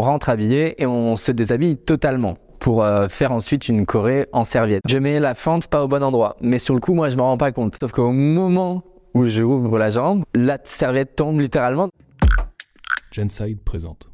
On rentre habillé et on se déshabille totalement pour euh, faire ensuite une choré en serviette. Je mets la fente pas au bon endroit, mais sur le coup, moi, je me rends pas compte. Sauf qu'au moment où je ouvre la jambe, la serviette tombe littéralement. Genside présente.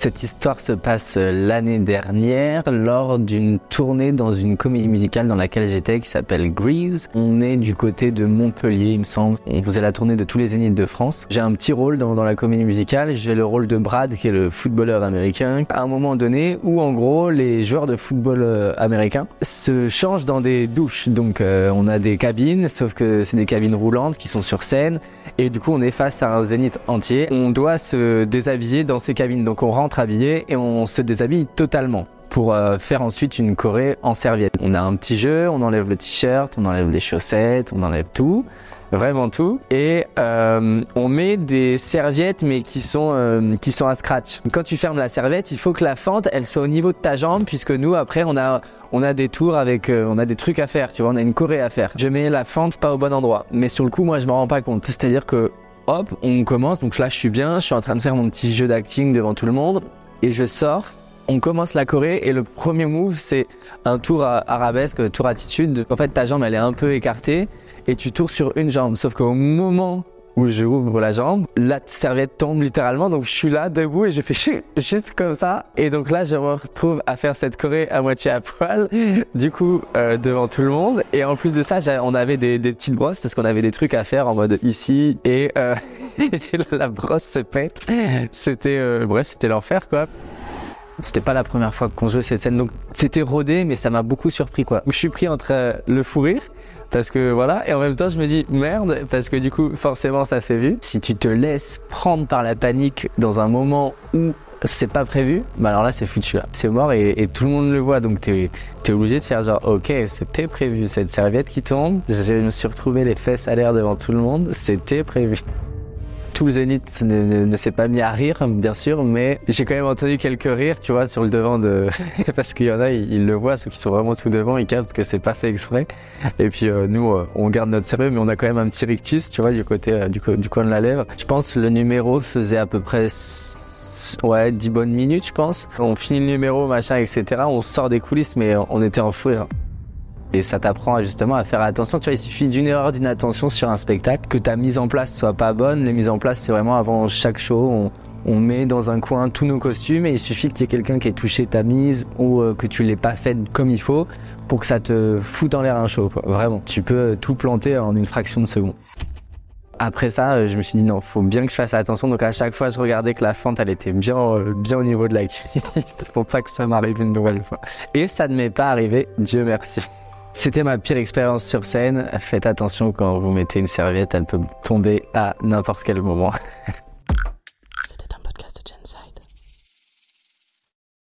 Cette histoire se passe euh, l'année dernière lors d'une tournée dans une comédie musicale dans laquelle j'étais qui s'appelle Grease. On est du côté de Montpellier, il me semble. On faisait la tournée de tous les zéniths de France. J'ai un petit rôle dans, la comédie musicale. J'ai le rôle de Brad, qui est le footballeur américain. À un moment donné où, en gros, les joueurs de football euh, américain se changent dans des douches. Donc, euh, on a des cabines, sauf que c'est des cabines roulantes qui sont sur scène. Et du coup, on est face à un zénith entier. On doit se déshabiller dans ces cabines. Donc, on rentre habillé et on se déshabille totalement pour euh, faire ensuite une choré en serviette. On a un petit jeu, on enlève le t-shirt, on enlève les chaussettes, on enlève tout, vraiment tout, et euh, on met des serviettes mais qui sont euh, qui sont à scratch. Quand tu fermes la serviette, il faut que la fente elle soit au niveau de ta jambe puisque nous après on a on a des tours avec on a des trucs à faire, tu vois, on a une choré à faire. Je mets la fente pas au bon endroit, mais sur le coup moi je me rends pas compte. C'est-à-dire que hop, on commence. Donc là, je suis bien, je suis en train de faire mon petit jeu d'acting devant tout le monde. Et je sors, on commence la choré et le premier move, c'est un tour arabesque, tour attitude. En fait, ta jambe, elle est un peu écartée et tu tours sur une jambe. Sauf qu'au moment où je ouvre la jambe, la serviette tombe littéralement, donc je suis là debout et je fais juste comme ça. Et donc là, je me retrouve à faire cette choré à moitié à poil, du coup euh, devant tout le monde. Et en plus de ça, on avait des, des petites brosses parce qu'on avait des trucs à faire en mode ici et, euh, la brosse se pète. C'était euh, bref, c'était l'enfer quoi. C'était pas la première fois qu'on jouait cette scène, donc c'était rodé, mais ça m'a beaucoup surpris quoi. Je suis pris entre le fou rire parce que voilà, et en même temps, je me dis merde, parce que du coup, forcément, ça s'est vu. Si tu te laisses prendre par la panique dans un moment où c'est pas prévu, bah alors là, c'est foutu là. C'est mort et, tout le monde le voit, donc t'es es obligé de faire genre, ok, c'était prévu, cette serviette qui tombe, je me suis retrouvé les fesses à l'air devant tout le monde, c'était prévu tout zénith ne, s'est pas mis à rire, bien sûr, mais j'ai quand même entendu quelques rires, tu vois, sur le devant de. Parce qu'il y en a, ils, le voient, ceux qui sont vraiment tout devant, ils captent que c'est pas fait exprès. Et puis euh, nous, euh, on garde notre sérieux, mais on a quand même un petit rictus, tu vois, du côté euh, du, du, coin de la lèvre. Je pense le numéro faisait à peu près ouais, 10 bonnes minutes, je pense. On finit le numéro, machin, etc. On sort des coulisses, mais on était en fou rire. Et ça t'apprend justement à faire attention. Tu vois, il suffit d'une erreur d'inattention sur un spectacle, que ta mise en place soit pas bonne. Les mises en place, c'est vraiment avant chaque show, on, met dans un coin tous nos costumes et il suffit qu'il y ait quelqu'un qui ait touché ta mise ou euh, que tu l'aies pas faite comme il faut pour que ça te foute en l'air un show. Quoi. Vraiment, tu peux tout planter en une fraction de seconde. Après ça, euh, je me suis dit non, faut bien que je fasse attention. Donc à chaque fois, je regardais que la fente, elle était bien, euh, bien au niveau de la cuisse pour pas que ça m'arrive une nouvelle fois. Et ça ne m'est pas arrivé, Dieu merci. C'était ma pire expérience sur scène. Faites attention quand vous mettez une serviette, elle peut tomber à n'importe quel moment.